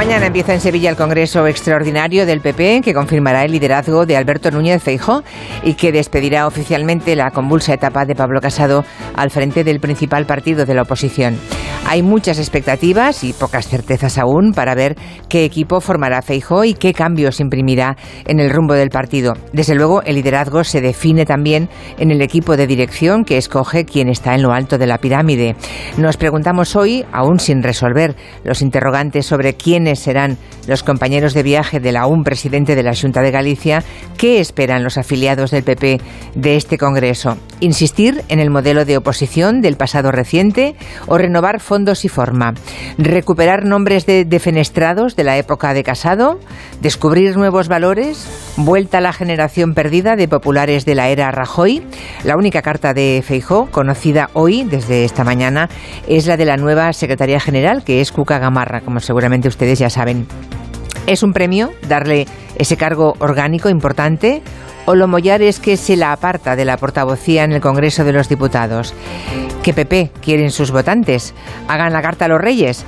Mañana empieza en Sevilla el Congreso Extraordinario del PP, que confirmará el liderazgo de Alberto Núñez Feijó y que despedirá oficialmente la convulsa etapa de Pablo Casado al frente del principal partido de la oposición. Hay muchas expectativas y pocas certezas aún para ver qué equipo formará Feijó y qué cambios imprimirá en el rumbo del partido. Desde luego, el liderazgo se define también en el equipo de dirección que escoge quien está en lo alto de la pirámide. Nos preguntamos hoy, aún sin resolver, los interrogantes sobre quiénes serán los compañeros de viaje del aún presidente de la Junta de Galicia, ¿qué esperan los afiliados del PP de este Congreso? ¿Insistir en el modelo de oposición del pasado reciente o renovar fondos y forma? ¿Recuperar nombres de defenestrados de la época de Casado? ¿Descubrir nuevos valores? ¿Vuelta a la generación perdida de populares de la era Rajoy? La única carta de Feijó, conocida hoy desde esta mañana, es la de la nueva secretaria general, que es Cuca Gamarra, como seguramente ustedes ya saben. ¿Es un premio darle ese cargo orgánico importante? ¿O lo mollar es que se la aparta de la portavocía en el Congreso de los Diputados? ¿Qué PP quieren sus votantes? ¿Hagan la carta a los reyes?